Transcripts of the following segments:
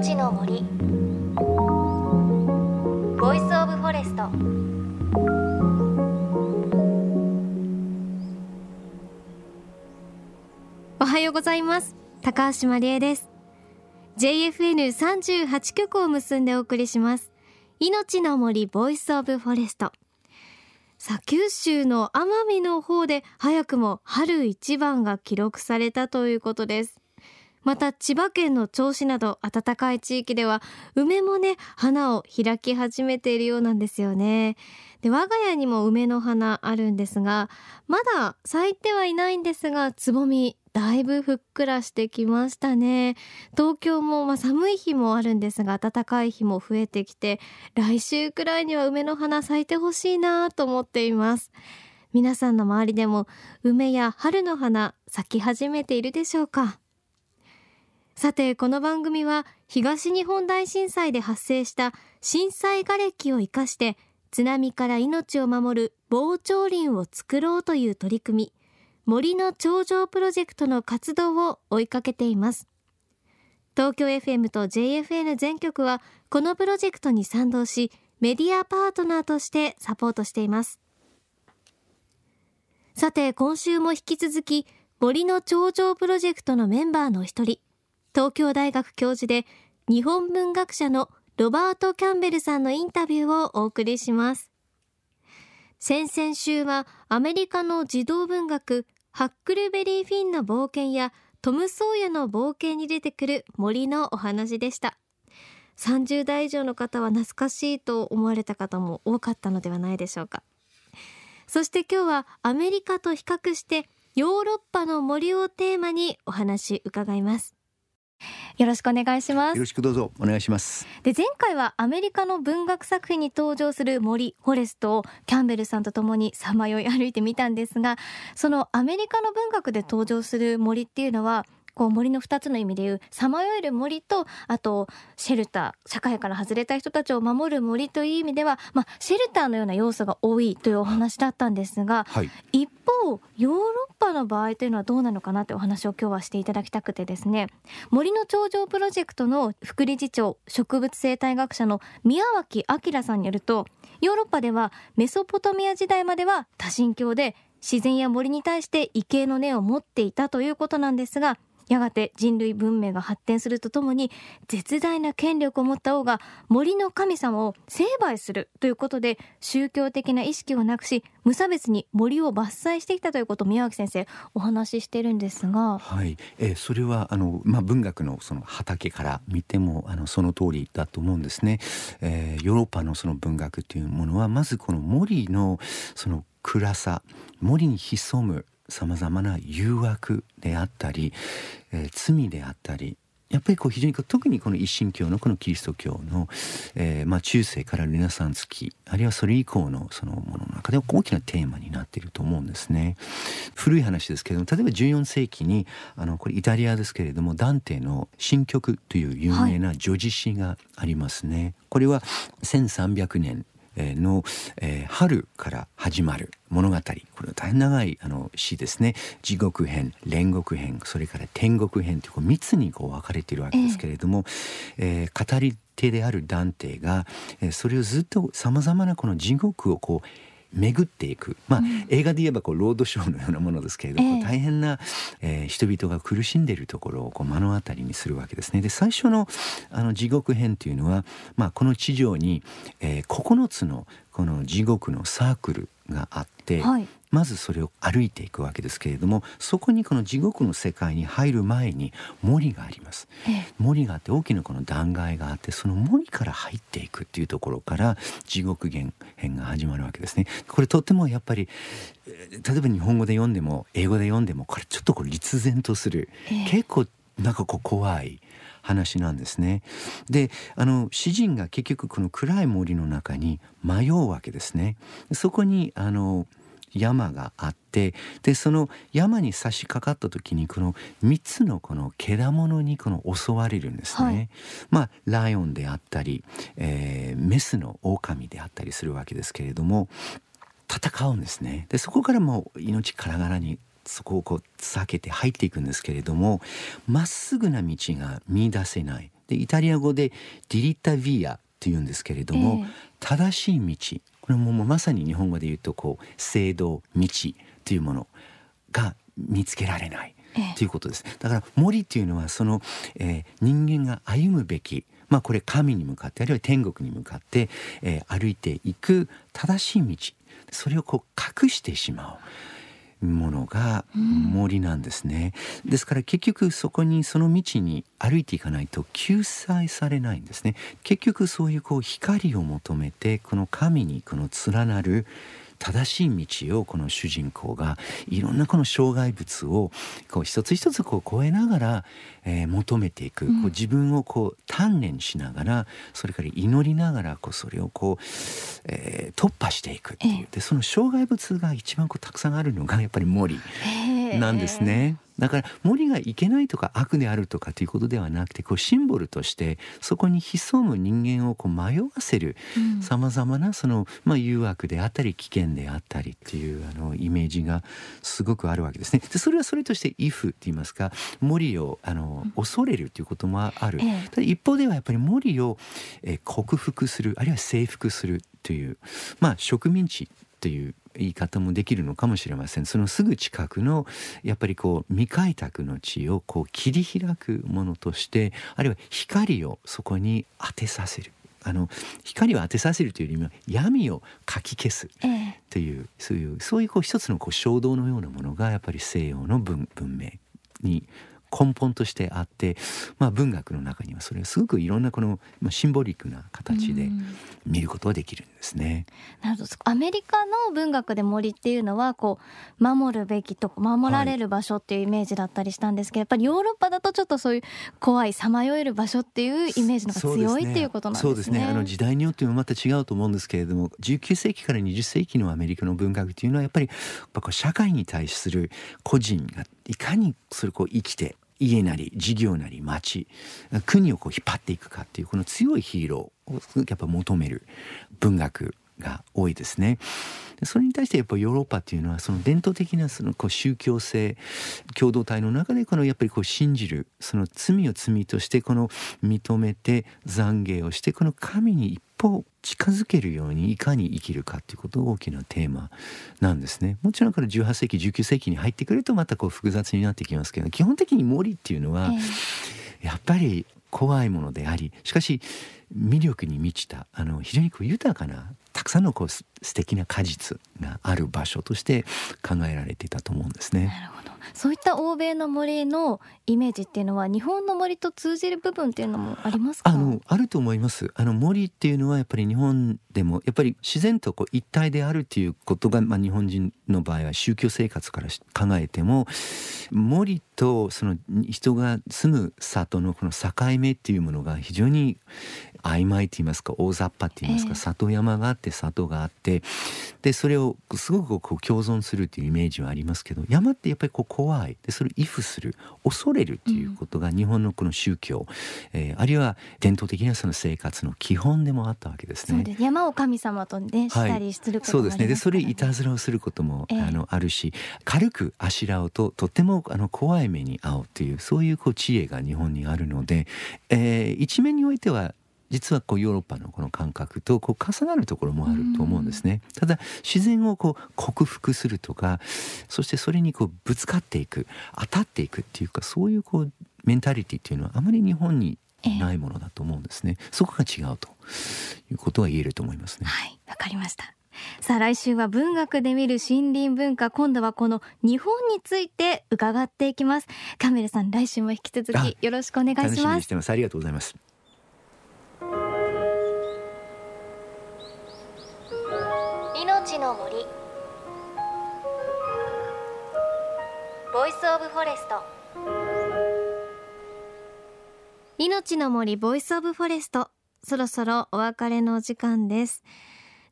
いのちの森。 Voice of Forest。おはようございます。高橋真理恵です。JFN38 局を結んでお送りします。いのちの森 Voice of Forest。さあ九州の奄美の方で早くも春一番が記録されたということです。また千葉県の銚子など暖かい地域では梅もね花を開き始めているようなんですよね。で我が家にも梅の花あるんですがまだ咲いてはいないんですがつぼみだいぶふっくらしてきましたね。東京もまあ寒い日もあるんですが暖かい日も増えてきて来週くらいには梅の花咲いてほしいなと思っています。皆さんの周りでも梅や春の花咲き始めているでしょうか？さてこの番組は東日本大震災で発生した震災瓦礫を生かして津波から命を守る防潮林を作ろうという取り組み森の頂上プロジェクトの活動を追いかけています。東京 FM と JFN 全局はこのプロジェクトに賛同しメディアパートナーとしてサポートしています。さて今週も引き続き森の頂上プロジェクトのメンバーの一人東京大学教授で日本文学者のロバート・キャンベルさんのインタビューをお送りします。先々週はアメリカの児童文学ハックルベリー・フィンの冒険やトム・ソーヤの冒険に出てくる森のお話でした。30代以上の方は懐かしいと思われた方も多かったのではないでしょうか。そして今日はアメリカと比較してヨーロッパの森をテーマにお話伺います。よろしくお願いします。よろしくどうぞ。お願いします。で前回はアメリカの文学作品に登場する森フォレストをキャンベルさんと共にさまよい歩いてみたんですがそのアメリカの文学で登場する森っていうのはこう森の2つの意味でいうさまよえる森とあとシェルター社会から外れた人たちを守る森という意味では、まあ、シェルターのような要素が多いというお話だったんですが、はい、一方ヨーロッパの場合というのはどうなのかなというお話を今日はしていただきたくてですね。森の頂上プロジェクトの副理事長植物生態学者の宮脇明さんによるとヨーロッパではメソポタミア時代までは多神教で自然や森に対して畏敬の念を持っていたということなんですがやがて人類文明が発展するとともに絶大な権力を持った王が森の神様を成敗するということで宗教的な意識をなくし無差別に森を伐採してきたということを宮脇先生お話ししてるんですが、はい、えー、それはあの、まあ、文学のその畑から見てもあのその通りだと思うんですね、えー、ヨーロッパのその文学というものはまずこの森のその暗さ森に潜むさまざまな誘惑であったり、えー、罪であったりやっぱりこう非常に特にこの一神教のこのキリスト教の、えー、まあ中世からルネサンス期あるいはそれ以降のそのものの中で大きなテーマになっていると思うんですね。古い話ですけれども例えば14世紀にあのこれイタリアですけれどもダンテの「新曲」という有名な叙事詩がありますね。はい、これは1300年の、え、春から始まる物語。これ大変長いあの詩ですね。地獄編煉獄編それから天国編というこう密にこう分かれているわけですけれども、えー、えー、語り手であるダンテが、えー、それをずっとさまざまなこの地獄をこう巡っていく、まあ、うん、映画で言えばこうロードショーのようなものですけれども、えー、大変な、えー、人々が苦しんでいるところをこう目の当たりにするわけですね。で最初のあの地獄編というのは、まあ、この地上に、えー、9つのこの地獄のサークルがあって、はい、まずそれを歩いていくわけですけれどもそこにこの地獄の世界に入る前に森があります、森があって大きなこの断崖があってその森から入っていくっていうところから地獄編が始まるわけですね。これとってもやっぱり例えば日本語で読んでも英語で読んでもこれちょっとこう立然とする、結構なんかこう怖い話なんですね。であの詩人が結局この暗い森の中に迷うわけですね。そこにあの山があってでその山に差し掛かった時にこの3つのこの獣にこの襲われるんですね。はい、まあライオンであったり、えー、メスの狼であったりするわけですけれども戦うんですね。でそこからもう命からがらにそこをこう避けて入っていくんですけれどもまっすぐな道が見出せない。でイタリア語でディリッタヴィアっていうんですけれども、えー、正しい道。これももうまさに日本語で言うとこう聖道道というものが見つけられない。ということです。だから森っていうのはその、えー、人間が歩むべきまあこれ神に向かってあるいは天国に向かって、えー、歩いていく正しい道。それをこう隠してしまう。ものが森なんですね、うん、ですから結局そこにその道に歩いていかないと救済されないんですね。結局そういうこう光を求めてこの神にこの連なる正しい道をこの主人公がいろんなこの障害物をこう一つ一つこう越えながら、えー、求めていく、こう自分をこう鍛錬しながらそれから祈りながらこうそれをこう、えー、突破していくっていう。でその障害物が一番こうたくさんあるのがやっぱり森なんですね。だから森がいけないとか悪であるとかということではなくてこうシンボルとしてそこに潜む人間をこう迷わせるさまざまなその、まあ、誘惑であったり危険であったりっていうあのイメージがすごくあるわけですね。でそれはそれとして「if」って言いますか森をあの恐れるということもある。ただ一方ではやっぱり森を、え克服するあるいは征服するというまあ植民地という言い方もできるのかもしれません。そのすぐ近くのやっぱりこう未開拓の地をこう切り開くものとしてあるいは光をそこに当てさせる。あの光を当てさせるというよりも闇をかき消すという、ええ、そういうそういうこう一つのこう衝動のようなものがやっぱり西洋の文文明に根本としてあって、まあ、文学の中にはそれはすごくいろんなこの、まあ、シンボリックな形で見ることができるんですね。なるほどアメリカの文学で森っていうのはこう守るべきと守られる場所っていうイメージだったりしたんですけど、はい、やっぱりヨーロッパだとちょっとそういう怖いさまよえる場所っていうイメージのが強い、っていうことなんですね。そうですねあの時代によってもまた違うと思うんですけれども19世紀から20世紀のアメリカの文学っていうのはやっぱりやっぱこう社会に対する個人がいかにそれこう生きて家なり事業なり町国をこう引っ張っていくかっていうこの強いヒーローをやっぱ求める文学。が多いですね。それに対してやっぱヨーロッパっていうのはその伝統的なそのこう宗教性共同体の中でこのやっぱりこう信じるその罪を罪としてこの認めて懺悔をしてこの神に一歩近づけるようにいかに生きるかっていうことが大きなテーマなんですねもちろんこれ18世紀19世紀に入ってくるとまたこう複雑になってきますけど基本的に森っていうのはやっぱり怖いものでありしかし魅力に満ちたあの非常にこう豊かなたくさんのこう素敵な果実がある場所として考えられていたと思うんですね。なるほど。そういった欧米の森のイメージっていうのは日本の森と通じる部分っていうのもありますか？あのあると思います。あの森っていうのはやっぱり日本でもやっぱり自然とこう一体であるっていうことが、まあ、日本人の場合は宗教生活から考えても森とその人が住む里のこの境目っていうものが非常に曖昧と言いますか大雑把って言いますか、里山があって里があってでそれをすごくこう共存するっていうイメージはありますけど山ってやっぱりこう怖い。でそれを畏怖する恐れるっていうことが日本のこの宗教、うん、えー、あるいは伝統的なその生活の基本でもあったわけですね。山を神様とねしたりすることも、ねはい、そうですね。でそれいたずらをすることも、えー、あのあるし軽くあしらうととってもあの怖い目に遭うっていうそういうこう知恵が日本にあるので、えー、一面においては実はこうヨーロッパのこの感覚とこう重なるところもあると思うんですね。ただ自然をこう克服するとかそしてそれにこうぶつかっていく当たっていくっていうかそういうこうメンタリティっていうのはあまり日本にないものだと思うんですね。そこが違うということは言えると思いますね。はい、わかりました。さあ来週は文学で見る森林文化今度はこの日本について伺っていきますキャンベルさん来週も引き続きよろしくお願いしますありがとうございますの森。 Voice of Forest 命の森 Voice of Forest そろそろお別れの時間です。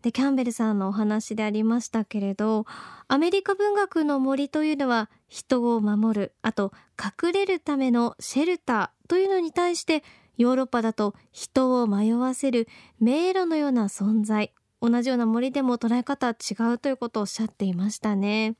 でキャンベルさんのお話でありましたけれどアメリカ文学の森というのは人を守るあと隠れるためのシェルターというのに対してヨーロッパだと人を迷わせる迷路のような存在。同じような森でも捉え方は違うということをおっしゃっていましたね。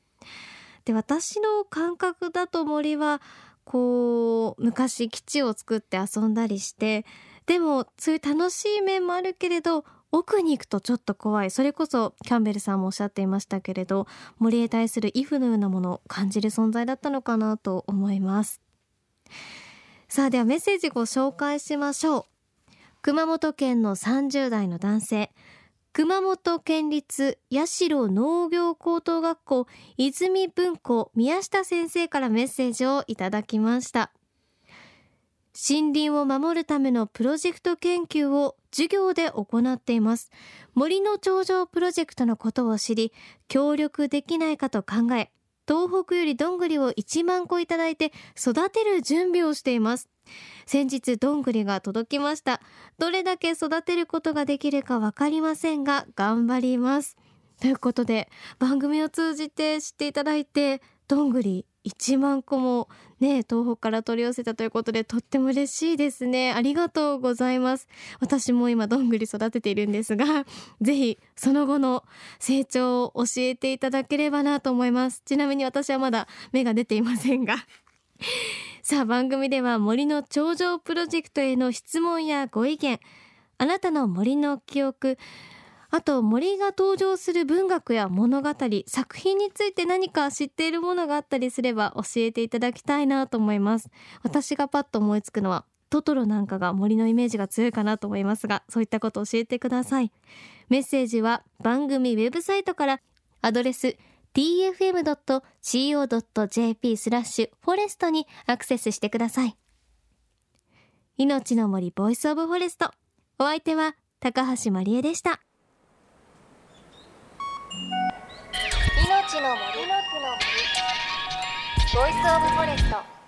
で私の感覚だと森はこう昔基地を作って遊んだりしてでもそういう楽しい面もあるけれど奥に行くとちょっと怖い。それこそキャンベルさんもおっしゃっていましたけれど森へ対するイフのようなものを感じる存在だったのかなと思います。さあではメッセージご紹介しましょう。熊本県の30代の男性。熊本県立八代農業高等学校泉文庫宮下先生からメッセージをいただきました。森林を守るためのプロジェクト研究を授業で行っています。森の頂上プロジェクトのことを知り協力できないかと考え東北よりどんぐりを1万個いただいて育てる準備をしています。先日どんぐりが届きました。どれだけ育てることができるかわかりませんが頑張ります。ということで番組を通じて知っていただいてどんぐり1万個もね東北から取り寄せたということでとっても嬉しいですね。ありがとうございます。私も今どんぐり育てているんですがぜひその後の成長を教えていただければなと思います。ちなみに私はまだ芽が出ていませんが。さあ番組では森の頂上プロジェクトへの質問やご意見あなたの森の記憶あと森が登場する文学や物語作品について何か知っているものがあったりすれば教えていただきたいなと思います。私がパッと思いつくのはトトロなんかが森のイメージが強いかなと思いますがそういったことを教えてください。メッセージは番組ウェブサイトから。アドレス tfm.co.jp スラッシュフォレストにアクセスしてください。命の森 Voice of Forest。お相手は高橋真理恵でした。命の森。の森ボイスオブフォレスト